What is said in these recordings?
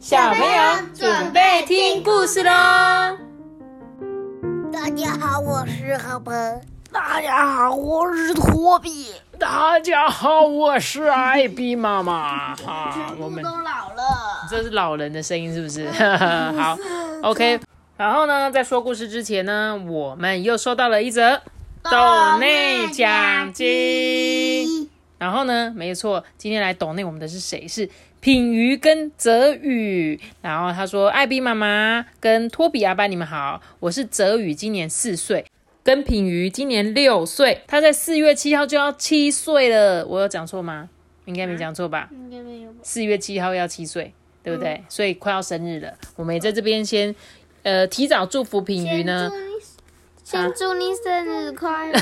小朋友准备听故事喽！大家好，我是何鹏。大家好，我是托比。大家好，我是艾比妈妈。哈，我们都老了。这是老人的声音，是不是？好，OK。然后呢，在说故事之前呢，我们又收到了一则斗内奖金。然后呢，没错，今天来斗内我们的是谁？是品瑜跟泽宇。然后他说：“艾比妈妈跟托比阿班，你们好，我是泽宇，今年四岁，跟品瑜今年六岁。他在四月七号就要七岁了，我有讲错吗？应该没讲错吧？应该没有。四月七号要七岁，对不对？所以快要生日了，我们也在这边先。”呃，提早祝福品瑜呢，先祝你生日快乐。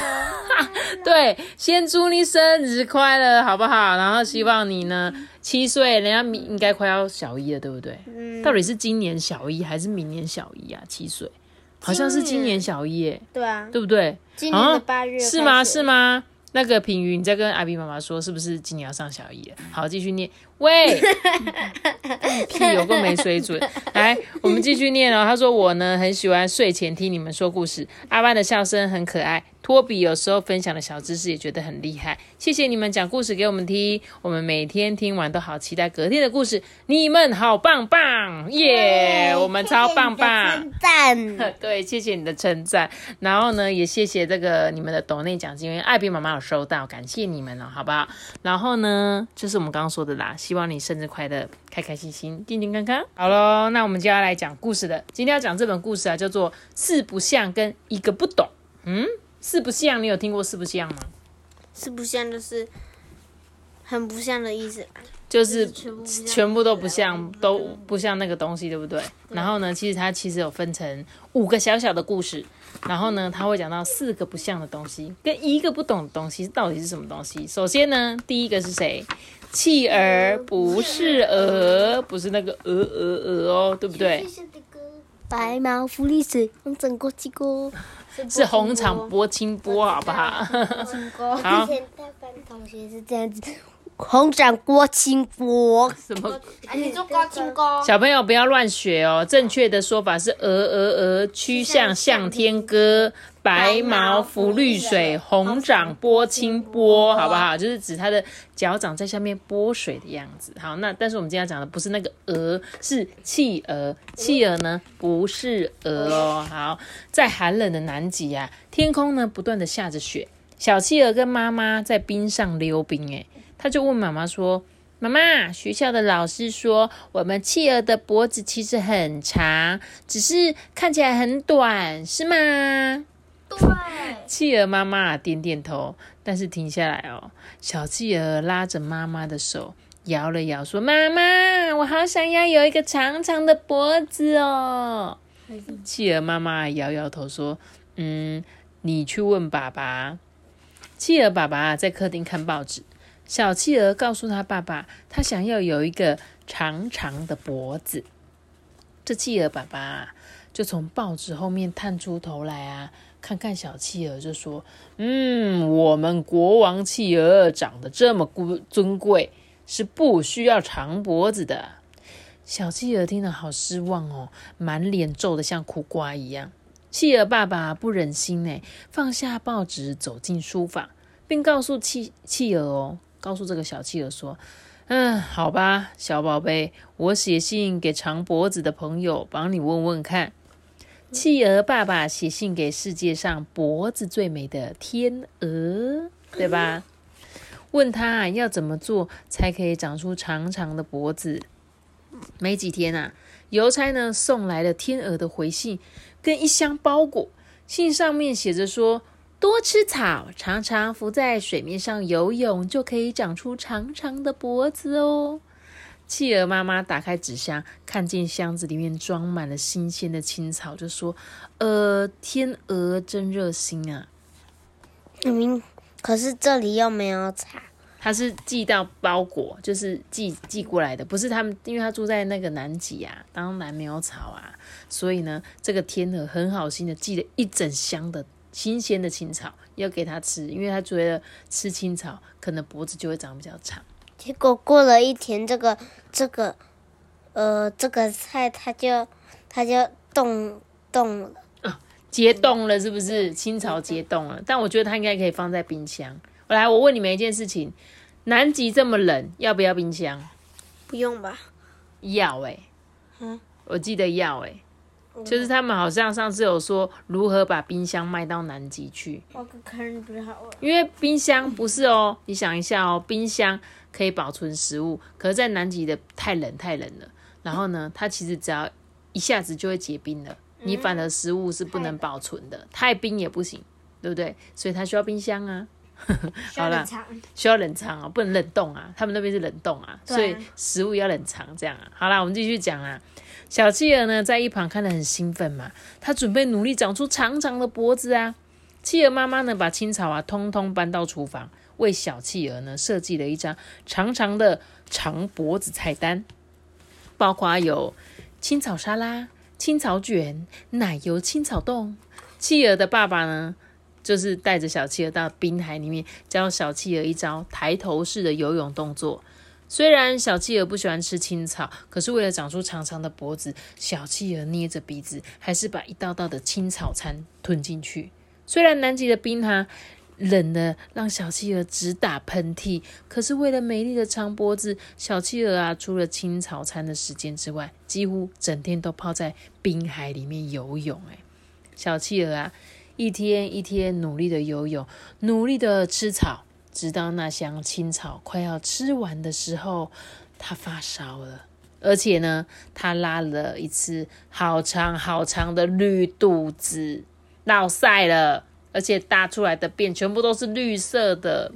对，先祝你生日快乐，好不好？然后希望你呢，七岁，人家明应该快要小一了，对不对？嗯。到底是今年小一还是明年小一啊？七岁，好像是今年小一耶。对啊。对不对？今年的八月。是吗？是吗？那个平鱼，你在跟阿比妈妈说，是不是今年要上小一了？好，继续念。喂，屁有够没水准。来，我们继续念哦。他说我呢很喜欢睡前听你们说故事，阿班的笑声很可爱。托比有时候分享的小知识也觉得很厉害，谢谢你们讲故事给我们听，我们每天听完都好期待隔天的故事。你们好棒棒耶！我们超棒棒，赞。对，谢谢你的称赞。然后呢，也谢谢这个你们的抖内奖金，因为艾比妈妈有收到，感谢你们了，好不好？然后呢，就是我们刚刚说的啦，希望你生日快乐，开开心心，健健康康。好喽，那我们就要来讲故事了。今天要讲这本故事啊，叫做《四不像跟一个不懂》。嗯。四不像，你有听过四不像吗？四不像就是很不像的意思，就是全部都不像，都不像那个东西，对不对？然后呢，其实它其实有分成五个小小的故事，然后呢，它会讲到四个不像的东西，跟一个不懂的东西到底是什么东西。首先呢，第一个是谁？弃儿不是鹅，不是那个鹅鹅鹅哦，对不对？白毛浮绿水，红掌拨清波，是红场波清波，好不好？好。以前大班同学是这样子，红掌拨清波。什么？你做高清波。小朋友不要乱学哦，正确的说法是鹅鹅鹅，曲项向天歌。白毛浮绿水，红掌拨清波，好不好？就是指它的脚掌在下面拨水的样子。好，那但是我们今天讲的不是那个鹅，是企鹅。企鹅呢不是鹅哦。好，在寒冷的南极啊，天空呢不断的下着雪，小企鹅跟妈妈在冰上溜冰。诶，他就问妈妈说：“妈妈，学校的老师说我们企鹅的脖子其实很长，只是看起来很短，是吗？”对，企鹅妈妈点点头，但是停下来哦。小企鹅拉着妈妈的手，摇了摇，说：“妈妈，我好想要有一个长长的脖子哦。”企鹅妈妈摇摇头说：“嗯，你去问爸爸。”企鹅爸爸在客厅看报纸，小企鹅告诉他爸爸，他想要有一个长长的脖子。这企鹅爸爸就从报纸后面探出头来啊。看看小企鹅就说：“嗯，我们国王企鹅长得这么尊贵，是不需要长脖子的。”小企鹅听了好失望哦，满脸皱得像苦瓜一样。企鹅爸爸不忍心呢，放下报纸，走进书房，并告诉企企鹅哦，告诉这个小企鹅说：“嗯，好吧，小宝贝，我写信给长脖子的朋友，帮你问问看。”企鹅爸爸写信给世界上脖子最美的天鹅，对吧？问他要怎么做才可以长出长长的脖子。没几天啊，邮差呢送来了天鹅的回信跟一箱包裹。信上面写着说：多吃草，常常浮在水面上游泳，就可以长出长长的脖子哦。企鹅妈妈打开纸箱，看见箱子里面装满了新鲜的青草，就说：“呃，天鹅真热心啊。”明，可是这里又没有草。它是寄到包裹，就是寄寄过来的，不是他们，因为他住在那个南极啊，当然没有草啊，所以呢，这个天鹅很好心的寄了一整箱的新鲜的青草要给它吃，因为它觉得吃青草可能脖子就会长比较长。结果过了一天，这个这个呃这个菜，它就它就冻冻了啊。结冻了是不是？青草结冻了，但我觉得它应该可以放在冰箱。我来，我问你们一件事情：南极这么冷，要不要冰箱？不用吧？要哎、嗯我记得要哎、就是他们好像上次有说如何把冰箱卖到南极去，我个看不好了。因为冰箱不是哦，你想一下哦，冰箱可以保存食物，可是在南极的太冷太冷了，然后呢，它其实只要一下子就会结冰了，你反而食物是不能保存的，太冰也不行，对不对？所以它需要冰箱啊。好了，需要冷藏哦，不能冷冻啊。他们那边是冷冻啊，啊所以食物要冷藏这样啊。好啦，我们继续讲啊。小企鹅呢，在一旁看得很兴奋嘛，它准备努力长出长长的脖子啊。企鹅妈妈呢，把青草啊，通通搬到厨房，为小企鹅呢设计了一张长长的长脖子菜单，包括有青草沙拉、青草卷、奶油青草冻。企鹅的爸爸呢，就是带着小企鹅到滨海里面，教小企鹅一招抬头式的游泳动作。虽然小企鹅不喜欢吃青草，可是为了长出长长的脖子，小企鹅捏着鼻子，还是把一道道的青草餐吞进去。虽然南极的冰哈冷的让小企鹅直打喷嚏，可是为了美丽的长脖子，小企鹅啊，除了青草餐的时间之外，几乎整天都泡在冰海里面游泳。哎，小企鹅啊，一天一天努力的游泳，努力的吃草，直到那箱青草快要吃完的时候，它发烧了。而且呢，它拉了一次好长好长的绿肚子，闹晒了，而且大出来的便全部都是绿色的。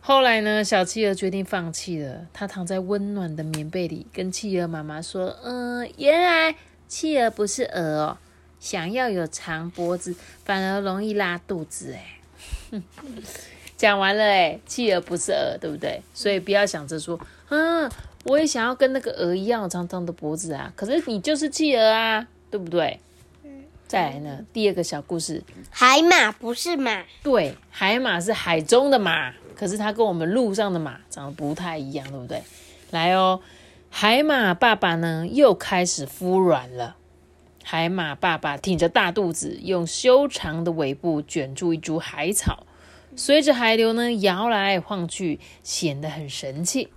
后来呢，小企鹅决定放弃了。它躺在温暖的棉被里，跟企鹅妈妈说：“嗯，原来企鹅不是鹅哦，想要有长脖子，反而容易拉肚子。”哎，讲完了哎，企鹅不是鹅，对不对？所以不要想着说，嗯，我也想要跟那个鹅一样长长的脖子啊。可是你就是企鹅啊，对不对？再来呢，第二个小故事，海马不是马，对，海马是海中的马，可是它跟我们路上的马长得不太一样，对不对？来哦，海马爸爸呢又开始孵卵了。海马爸爸挺着大肚子，用修长的尾部卷住一株海草，随着海流呢摇来晃去，显得很神气。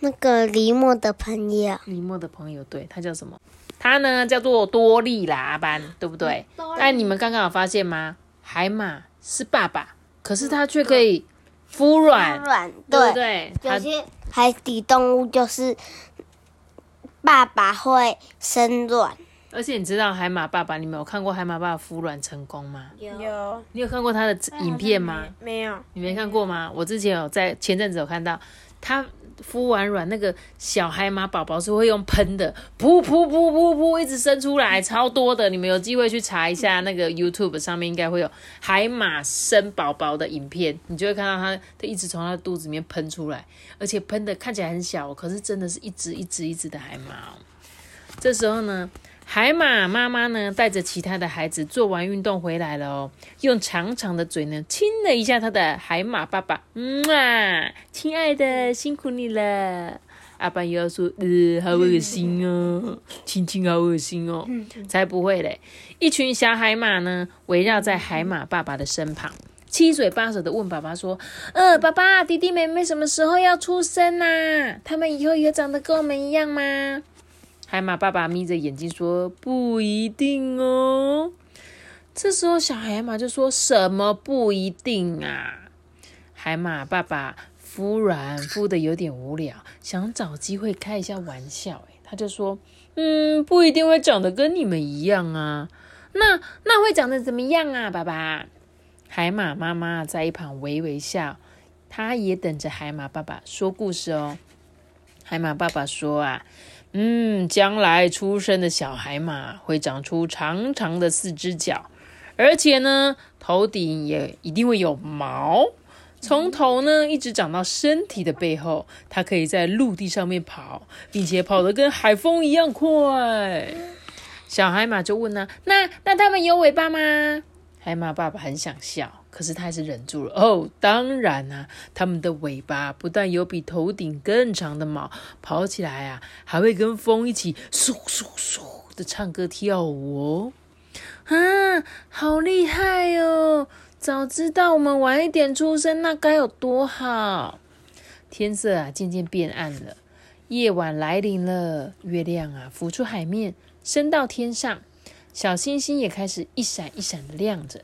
那个黎莫的朋友，李默的朋友，对他叫什么？他呢叫做多利拉班，对不对？但你们刚刚有发现吗？海马是爸爸，可是它却可以孵卵，卵对不对，有些海底动物就是爸爸会生卵，而且你知道海马爸爸，你们有看过海马爸爸孵卵成功吗？有你有看过他的影片吗？没有？你没看过吗？我之前有在前阵子有看到，他孵完卵，那个小海马宝宝是会用喷的，噗噗噗噗噗，一直生出来，超多的。你们有机会去查一下，那个 YouTube 上面应该会有海马生宝宝的影片，你就会看到它，它一直从它的肚子里面喷出来，而且喷的看起来很小，可是真的是一只一只一只的海马哦。这时候呢，海马妈妈呢带着其他的孩子做完运动回来了哦，用长长的嘴呢亲了一下他的海马爸爸，嗯啊，亲爱的，辛苦你了。阿爸又要说，呃，好恶心哦，亲亲好恶心哦，才不会嘞！一群小海马呢围绕在海马爸爸的身旁，七嘴八舌的问爸爸说：“呃，爸爸，弟弟妹妹什么时候要出生啊？他们以后也长得跟我们一样吗？”海马爸爸眯着眼睛说：“不一定哦。”这时候，小海马就说什么不一定啊？海马爸爸孵卵孵的有点无聊，想找机会开一下玩笑。他就说：“嗯，不一定会长得跟你们一样啊。那那会长得怎么样啊，爸爸？”海马妈妈在一旁微微笑，她也等着海马爸爸说故事哦。海马爸爸说啊。嗯，将来出生的小海马会长出长长的四只脚，而且呢，头顶也一定会有毛，从头呢一直长到身体的背后。它可以在陆地上面跑，并且跑得跟海风一样快。小海马就问呢、那那它们有尾巴吗？海马爸爸很想笑，可是他还是忍住了。哦，当然啊，它们的尾巴不但有比头顶更长的毛，跑起来啊，还会跟风一起嗖嗖嗖的唱歌跳舞哦。啊，好厉害哦！早知道我们晚一点出生，那该有多好！天色啊，渐渐变暗了，夜晚来临了。月亮啊，浮出海面，升到天上，小星星也开始一闪一闪的亮着。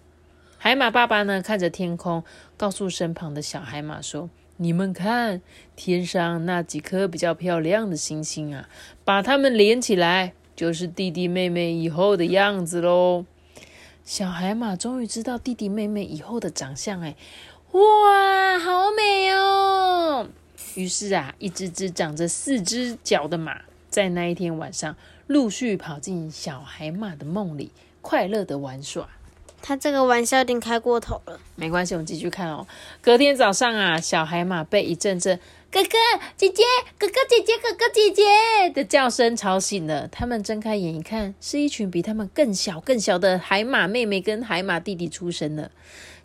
海马爸爸呢，看着天空，告诉身旁的小海马说：“你们看，天上那几颗比较漂亮的星星啊，把它们连起来，就是弟弟妹妹以后的样子喽。”小海马终于知道弟弟妹妹以后的长相，哎，哇，好美哦！于是啊，一只只长着四只脚的马，在那一天晚上陆续跑进小海马的梦里，快乐的玩耍。他这个玩笑有点开过头了。没关系，我们继续看哦。隔天早上啊，小海马被一阵阵。哥哥姐姐，哥哥姐姐，哥哥姐姐的叫声吵醒了。他们睁开眼一看，是一群比他们更小、更小的海马妹妹跟海马弟弟出生了。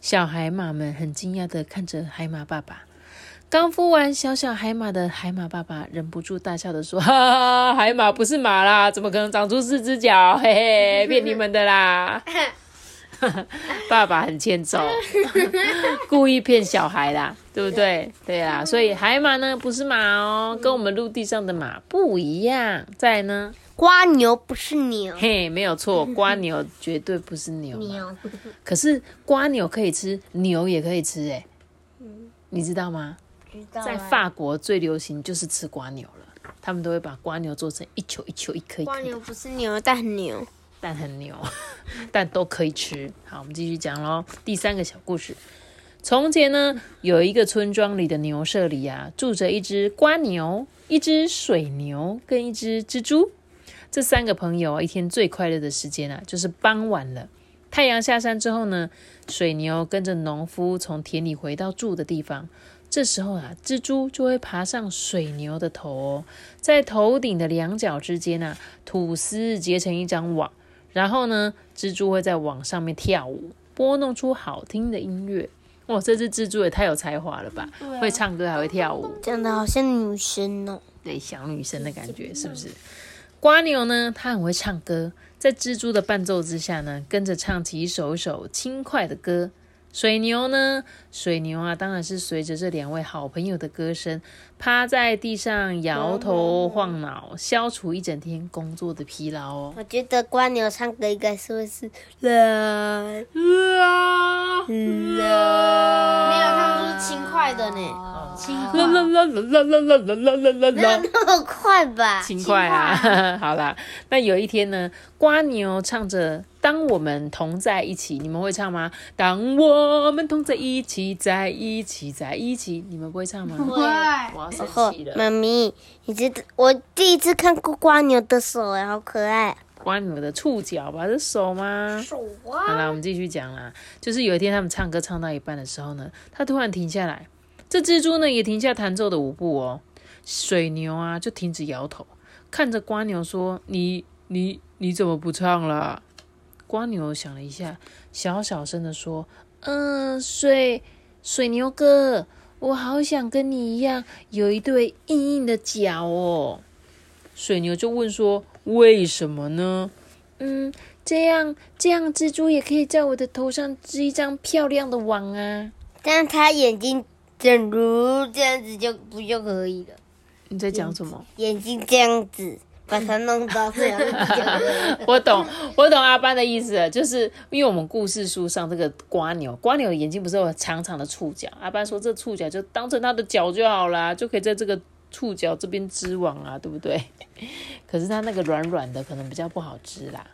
小海马们很惊讶的看着海马爸爸。刚孵完小小海马的海马爸爸忍不住大笑的说：“ 哈哈，海马不是马啦，怎么可能长出四只脚？嘿嘿，骗你们的啦！” 爸爸很欠揍，故意骗小孩啦，对不对？对啊，所以海马呢不是马哦，跟我们陆地上的马不一样。再呢，瓜牛不是牛，嘿，没有错，瓜牛绝对不是牛。牛，可是瓜牛可以吃，牛也可以吃，哎，你知道吗？知道。在法国最流行就是吃瓜牛了，他们都会把瓜牛做成一球一球一颗一颗。瓜牛不是牛，但很牛。但很牛，但都可以吃。好，我们继续讲喽。第三个小故事：从前呢，有一个村庄里的牛舍里啊，住着一只瓜牛、一只水牛跟一只蜘蛛。这三个朋友啊，一天最快乐的时间啊，就是傍晚了。太阳下山之后呢，水牛跟着农夫从田里回到住的地方。这时候啊，蜘蛛就会爬上水牛的头，在头顶的两角之间啊，吐丝结成一张网。然后呢，蜘蛛会在网上面跳舞，拨弄出好听的音乐。哇，这只蜘蛛也太有才华了吧！会唱歌还会跳舞，讲的好像女生哦。对，小女生的感觉是不是？瓜牛呢，它很会唱歌，在蜘蛛的伴奏之下呢，跟着唱起一首一首轻快的歌。水牛呢？水牛啊，当然是随着这两位好朋友的歌声，趴在地上摇头晃脑，消除一整天工作的疲劳哦。我觉得瓜牛唱歌应该说是啦啦啦，没有，他们是轻快的呢，轻快，啦啦啦啦啦啦啦啦啦啦，没有那么快吧？轻快啊！好啦，那有一天呢，瓜牛唱着。当我们同在一起，你们会唱吗？当我们同在一起，在一起，在一起，你们不会唱吗？不会。我要生气了。妈咪，你知道我第一次看过瓜牛的手，哎，好可爱。瓜牛的触角吧，是手吗？手啊。好了，我们继续讲啦。就是有一天他们唱歌唱到一半的时候呢，他突然停下来，这蜘蛛呢也停下弹奏的舞步哦。水牛啊就停止摇头，看着瓜牛说：“你你你怎么不唱了？”瓜牛想了一下，小小声的说：“嗯，水水牛哥，我好想跟你一样，有一对硬硬的脚哦。”水牛就问说：“为什么呢？”“嗯，这样这样，蜘蛛也可以在我的头上织一张漂亮的网啊。”“但他眼睛正如这样子就不就可以了？”“你在讲什么？”“眼睛这样子。”把它弄到这样，我懂，我懂阿班的意思，就是因为我们故事书上这个瓜牛，瓜牛眼睛不是有长长的触角，阿班说这触角就当成它的脚就好啦，就可以在这个触角这边织网啊，对不对？可是它那个软软的，可能比较不好织啦。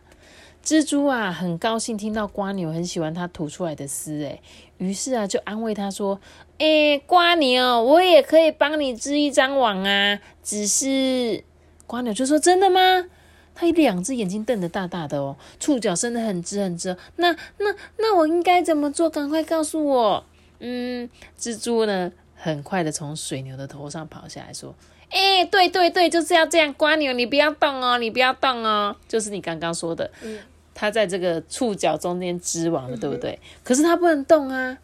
蜘蛛啊，很高兴听到瓜牛很喜欢它吐出来的丝，诶，于是啊，就安慰它说：“哎，瓜牛，我也可以帮你织一张网啊，只是。”瓜牛就说：“真的吗？”它两只眼睛瞪得大大的哦，触角伸得很直很直。那那那我应该怎么做？赶快告诉我。嗯，蜘蛛呢，很快的从水牛的头上跑下来说：“哎，对对对，就是要这样。瓜牛，你不要动哦，你不要动哦，就是你刚刚说的。嗯它在这个触角中间织网了，对不对？可是它不能动啊。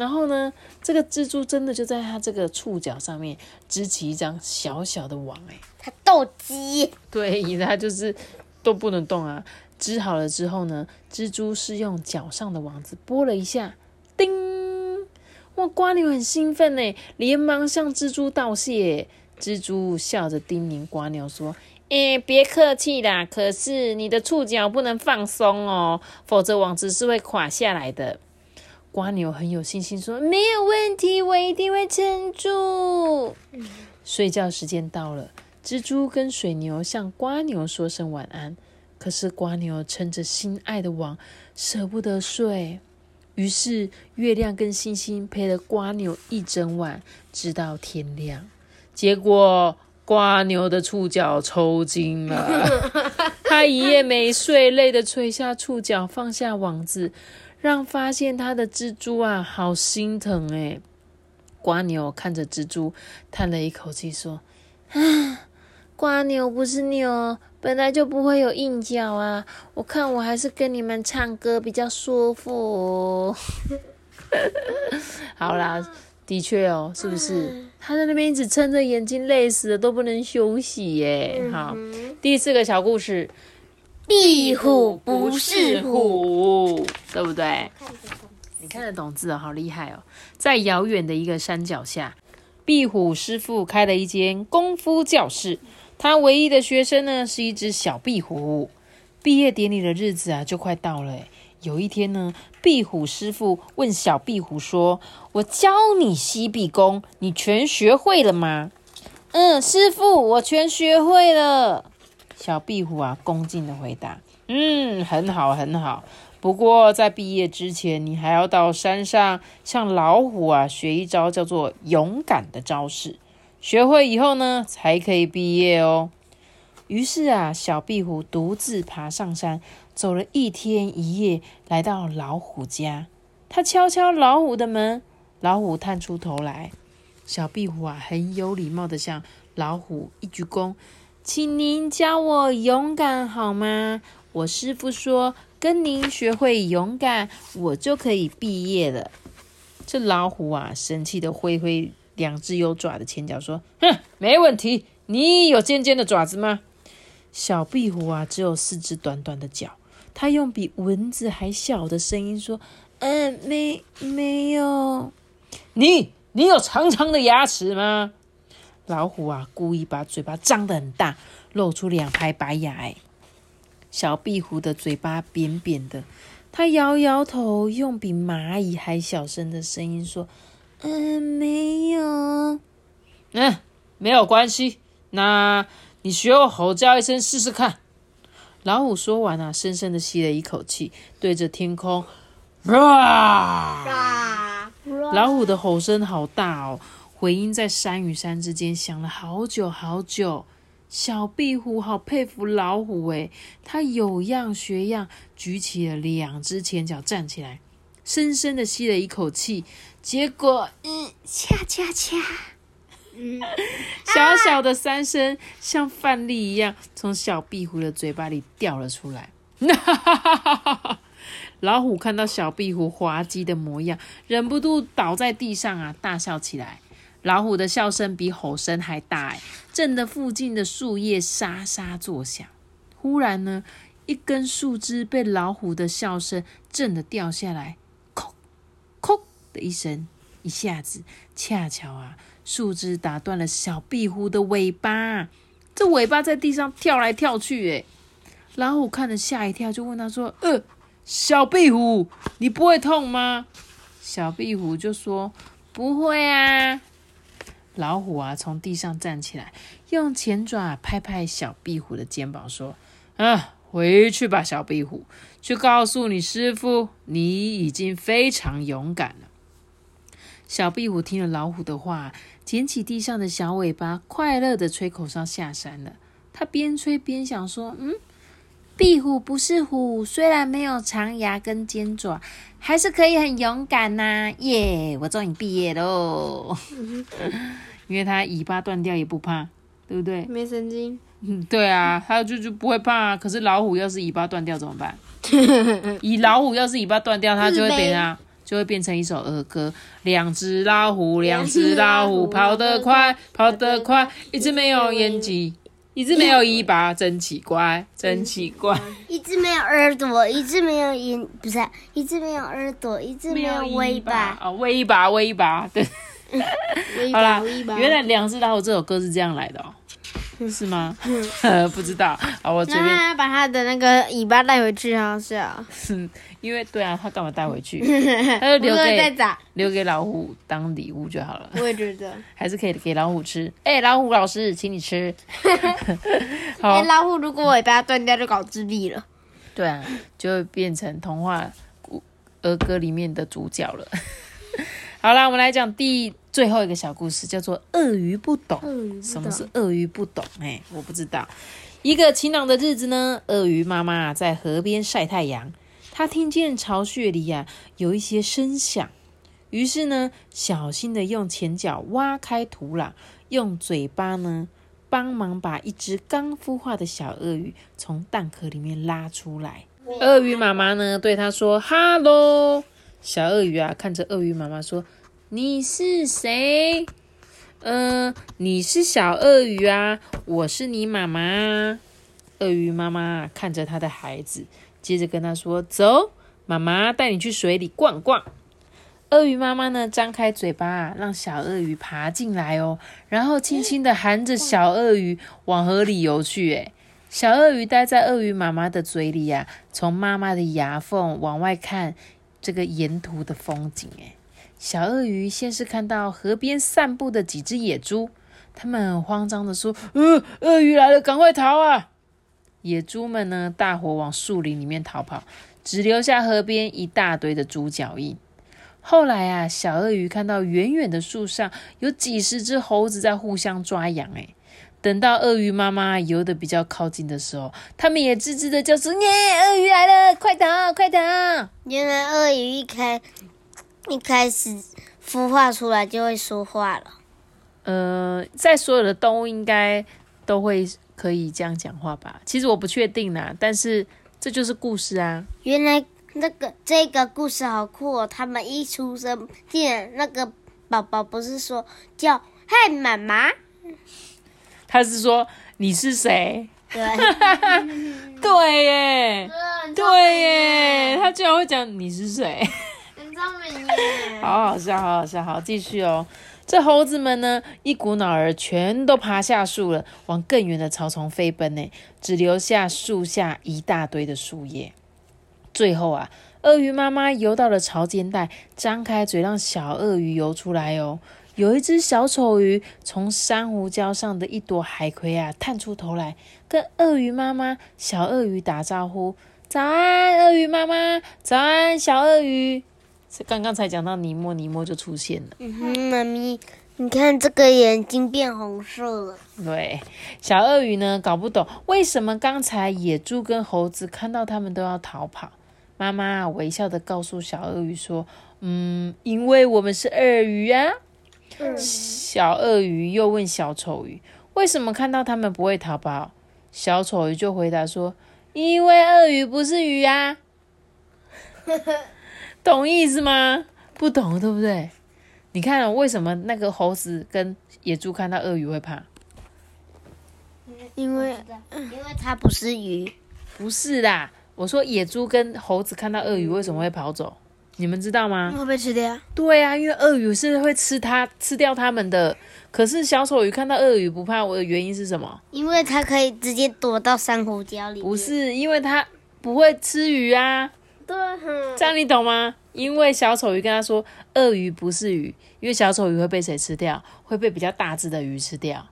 然后呢，这个蜘蛛真的就在它这个触角上面织起一张小小的网，哎，它斗鸡，对，它就是都不能动啊。织好了之后呢，蜘蛛是用脚上的网子拨了一下，叮！哇，瓜牛很兴奋呢，连忙向蜘蛛道谢。蜘蛛笑着叮咛瓜牛说：“哎，别客气啦，可是你的触角不能放松哦，否则网子是会垮下来的。”瓜牛很有信心说：“没有问题，我一定会撑住。”睡觉时间到了，蜘蛛跟水牛向瓜牛说声晚安。可是瓜牛撑着心爱的网，舍不得睡。于是月亮跟星星陪了瓜牛一整晚，直到天亮。结果瓜牛的触角抽筋了，他一夜没睡，累得垂下触角，放下网子，让发现它的蜘蛛啊，好心疼哎。瓜牛看着蜘蛛，叹了一口气说：“啊，瓜牛不是牛。”本来就不会有硬角啊！我看我还是跟你们唱歌比较舒服。好啦，的确哦，是不是？他在那边一直撑着眼睛，累死了都不能休息耶。好，第四个小故事，壁虎不是虎，对不对？你看得懂字哦，好厉害哦！在遥远的一个山脚下，壁虎师傅开了一间功夫教室。他唯一的学生呢，是一只小壁虎。毕业典礼的日子啊，就快到了。有一天呢，壁虎师傅问小壁虎说：“我教你吸壁功，你全学会了吗？”“嗯，师傅，我全学会了。”小壁虎啊，恭敬的回答：“嗯，很好，很好。不过在毕业之前，你还要到山上向老虎啊学一招叫做勇敢的招式。”学会以后呢，才可以毕业哦。于是啊，小壁虎独自爬上山，走了一天一夜，来到老虎家。他敲敲老虎的门，老虎探出头来。小壁虎啊，很有礼貌的向老虎一鞠躬，请您教我勇敢好吗？我师傅说，跟您学会勇敢，我就可以毕业了。这老虎啊，生气的挥挥。两只有爪的前脚说：“哼，没问题。你有尖尖的爪子吗？”小壁虎啊，只有四只短短的脚。它用比蚊子还小的声音说：“嗯，没没有。”你你有长长的牙齿吗？老虎啊，故意把嘴巴张得很大，露出两排白牙。小壁虎的嘴巴扁扁的，它摇摇头，用比蚂蚁还小声的声音说。嗯，没有。嗯，没有关系。那你学我吼叫一声试试看。老虎说完啊，深深的吸了一口气，对着天空，哇！老虎的吼声好大哦，回音在山与山之间响了好久好久。小壁虎好佩服老虎诶，它有样学样，举起了两只前脚站起来。深深的吸了一口气，结果，嗯，恰恰恰，嗯，小小的三声像饭粒一样从小壁虎的嘴巴里掉了出来。老虎看到小壁虎滑稽的模样，忍不住倒在地上啊，大笑起来。老虎的笑声比吼声还大，哎，震得附近的树叶沙沙作响。忽然呢，一根树枝被老虎的笑声震得掉下来。的一声，一下子，恰巧啊，树枝打断了小壁虎的尾巴，这尾巴在地上跳来跳去，哎，老虎看了吓一跳，就问他说：“呃，小壁虎，你不会痛吗？”小壁虎就说：“不会啊。”老虎啊，从地上站起来，用前爪拍拍小壁虎的肩膀，说：“啊，回去吧，小壁虎，去告诉你师傅，你已经非常勇敢了。”小壁虎听了老虎的话，捡起地上的小尾巴，快乐的吹口哨下山了。它边吹边想说：“嗯，壁虎不是虎，虽然没有长牙跟尖爪，还是可以很勇敢呐！耶，我终于毕业喽！因为它尾巴断掉也不怕，对不对？没神经。嗯，对啊，它就就不会怕。可是老虎要是尾巴断掉怎么办？以老虎要是尾巴断掉，它就会变啊，就会变成一首儿歌。两只老虎，两只老虎，跑得快，跑得快，一只没有眼睛，一只没有尾巴，真奇怪，真奇怪。一只没有耳朵，一只没有眼，不是，一只没有耳朵，一只没有尾巴。啊，尾巴，尾巴，对。好啦，原来两只老虎这首歌是这样来的哦。是吗？不知道啊，我随便把它的那个尾巴带回去啊，是啊，因为对啊，他干嘛带回去？他就留给留给老虎当礼物就好了。我也觉得，还是可以给老虎吃。哎，老虎老师，请你吃。好，老虎如果尾巴断掉，就搞自闭了。对啊，就会变成童话儿歌里面的主角了。好啦，我们来讲第最后一个小故事，叫做《鳄鱼不懂》。什么是鳄鱼不懂？哎，我不知道。一个晴朗的日子呢，鳄鱼妈妈在河边晒太阳，他听见巢穴里呀有一些声响，于是呢，小心的用前脚挖开土壤，用嘴巴呢帮忙把一只刚孵化的小鳄鱼从蛋壳里面拉出来。鳄鱼妈妈呢对他说：“哈喽。”小鳄鱼啊，看着鳄鱼妈妈说：“你是谁？嗯，你是小鳄鱼啊，我是你妈妈。”鳄鱼妈妈看着它的孩子，接着跟他说：“走，妈妈带你去水里逛逛。”鳄鱼妈妈呢，张开嘴巴，让小鳄鱼爬进来哦，然后轻轻的含着小鳄鱼往河里游去。诶小鳄鱼待在鳄鱼妈妈的嘴里呀，从妈妈的牙缝往外看。这个沿途的风景，哎，小鳄鱼先是看到河边散步的几只野猪，他们慌张的说：“呃，鳄鱼来了，赶快逃啊！”野猪们呢，大伙往树林里面逃跑，只留下河边一大堆的猪脚印。后来啊，小鳄鱼看到远远的树上有几十只猴子在互相抓痒，哎。等到鳄鱼妈妈游的比较靠近的时候，它们也吱吱的叫说：“耶，鳄鱼来了，快逃，快逃！”原来鳄鱼一开一开始孵化出来就会说话了。呃，在所有的动物应该都会可以这样讲话吧？其实我不确定啦，但是这就是故事啊。原来那个这个故事好酷哦！他们一出生，竟然那个宝宝不是说叫“嗨，妈妈”。他是说你是谁？对，对耶，对耶，他居然会讲你是谁？很聪明耶！好好笑，好好笑，好继续哦。这猴子们呢，一股脑儿全都爬下树了，往更远的草丛飞奔呢，只留下树下一大堆的树叶。最后啊，鳄鱼妈妈游到了潮间带，张开嘴让小鳄鱼游出来哦。有一只小丑鱼从珊瑚礁上的一朵海葵啊探出头来，跟鳄鱼妈妈小鳄鱼打招呼：“早安，鳄鱼妈妈！早安，小鳄鱼！”刚刚才讲到尼莫，尼莫就出现了。嗯哼，妈咪，你看这个眼睛变红色了。对，小鳄鱼呢搞不懂为什么刚才野猪跟猴子看到他们都要逃跑。妈妈微笑的告诉小鳄鱼说：“嗯，因为我们是鳄鱼啊。”小鳄鱼又问小丑鱼：“为什么看到他们不会逃跑？”小丑鱼就回答说：“因为鳄鱼不是鱼啊。”懂意思吗？不懂，对不对？你看，为什么那个猴子跟野猪看到鳄鱼会怕？因为，因为它不是鱼。不是啦，我说野猪跟猴子看到鳄鱼为什么会跑走？你们知道吗？会被吃掉？对啊，因为鳄鱼是会吃它、吃掉它们的。可是小丑鱼看到鳄鱼不怕，我的原因是什么？因为它可以直接躲到珊瑚礁里。不是，因为它不会吃鱼啊。对，这样你懂吗？因为小丑鱼跟他说，鳄鱼不是鱼，因为小丑鱼会被谁吃掉？会被比较大只的鱼吃掉。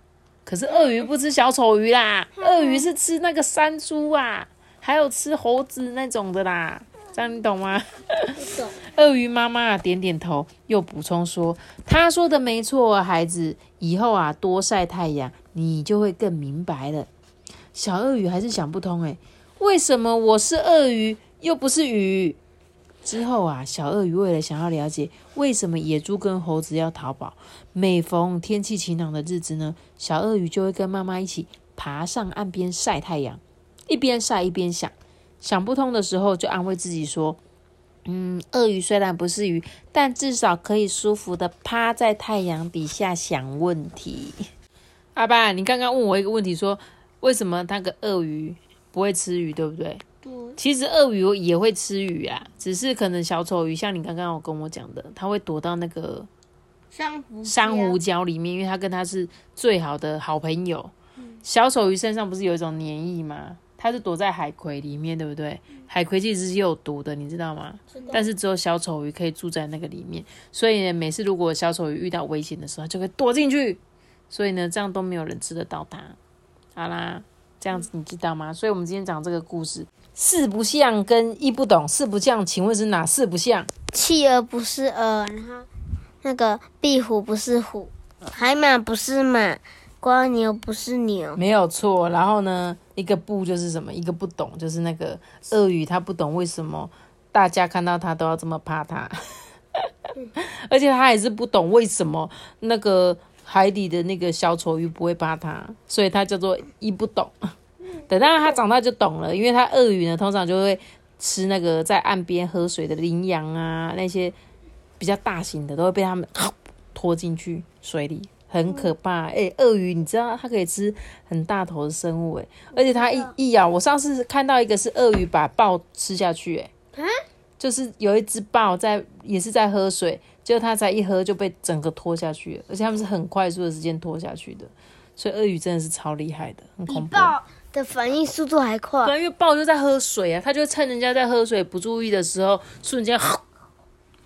可是鳄鱼不吃小丑鱼啦，鳄鱼是吃那个山猪啊，还有吃猴子那种的啦。这样你懂吗？懂。鳄鱼妈妈点点头，又补充说：“他说的没错，孩子，以后啊多晒太阳，你就会更明白了。”小鳄鱼还是想不通，诶，为什么我是鳄鱼又不是鱼？之后啊，小鳄鱼为了想要了解为什么野猪跟猴子要逃跑，每逢天气晴朗的日子呢，小鳄鱼就会跟妈妈一起爬上岸边晒太阳，一边晒一边想，想不通的时候就安慰自己说：“嗯，鳄鱼虽然不是鱼，但至少可以舒服的趴在太阳底下想问题。”阿爸，你刚刚问我一个问题，说为什么那个鳄鱼不会吃鱼，对不对？其实鳄鱼也会吃鱼啊，只是可能小丑鱼像你刚刚有跟我讲的，它会躲到那个珊瑚珊瑚礁里面，因为它跟它是最好的好朋友。小丑鱼身上不是有一种粘液吗？它是躲在海葵里面，对不对？海葵其实是有毒的，你知道吗？但是只有小丑鱼可以住在那个里面，所以呢，每次如果小丑鱼遇到危险的时候，它就会躲进去。所以呢，这样都没有人吃得到它。好啦，这样子你知道吗？所以我们今天讲这个故事。四不像跟一不懂，四不像，请问是哪四不像？企鹅不是鹅，然后那个壁虎不是虎，海马不是马，瓜牛不是牛，没有错。然后呢，一个不就是什么？一个不懂就是那个鳄鱼，它不懂为什么大家看到它都要这么怕它，而且它也是不懂为什么那个海底的那个小丑鱼不会怕它，所以它叫做一不懂。等到它长大就懂了，因为它鳄鱼呢，通常就会吃那个在岸边喝水的羚羊啊，那些比较大型的都会被它们 拖进去水里，很可怕。哎，鳄鱼你知道它可以吃很大头的生物，哎，而且它一一咬，我上次看到一个是鳄鱼把豹吃下去，哎，就是有一只豹在也是在喝水，结果它才一喝就被整个拖下去了，而且它们是很快速的时间拖下去的，所以鳄鱼真的是超厉害的，很恐怖。的反应速度还快，因为豹就在喝水啊，它就趁人家在喝水不注意的时候，瞬间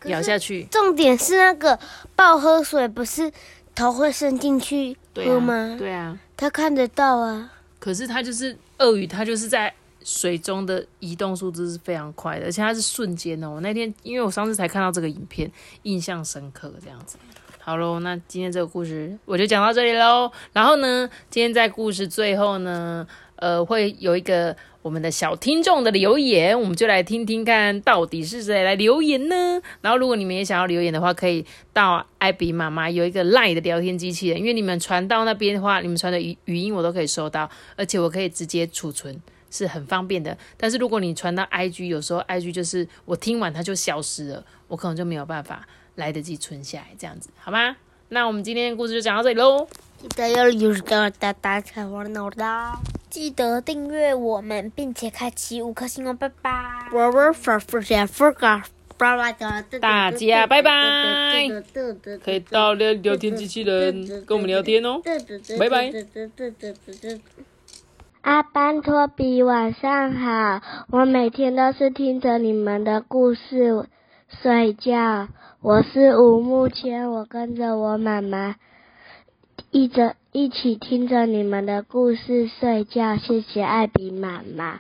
咬下去。重点是那个豹喝水不是头会伸进去喝吗？对啊，它看得到啊。可是它就是鳄鱼，它就是在水中的移动速度是非常快的，而且它是瞬间哦。我那天因为我上次才看到这个影片，印象深刻，这样子。好喽，那今天这个故事我就讲到这里喽。然后呢，今天在故事最后呢。呃，会有一个我们的小听众的留言，我们就来听听看到底是谁来留言呢？然后，如果你们也想要留言的话，可以到艾比妈妈有一个 LINE 的聊天机器人，因为你们传到那边的话，你们传的语语音我都可以收到，而且我可以直接储存，是很方便的。但是如果你传到 IG，有时候 IG 就是我听完它就消失了，我可能就没有办法来得及存下来，这样子好吗？那我们今天的故事就讲到这里喽。记得。订阅我们，并且开启五颗星哦，拜拜！大家拜拜！可以到聊聊天机器人跟我们聊天哦，拜拜！阿班托比，晚上好！我每天都是听着你们的故事睡觉。我是吴木谦，我跟着我妈妈。一直一起听着你们的故事睡觉，谢谢艾比妈妈。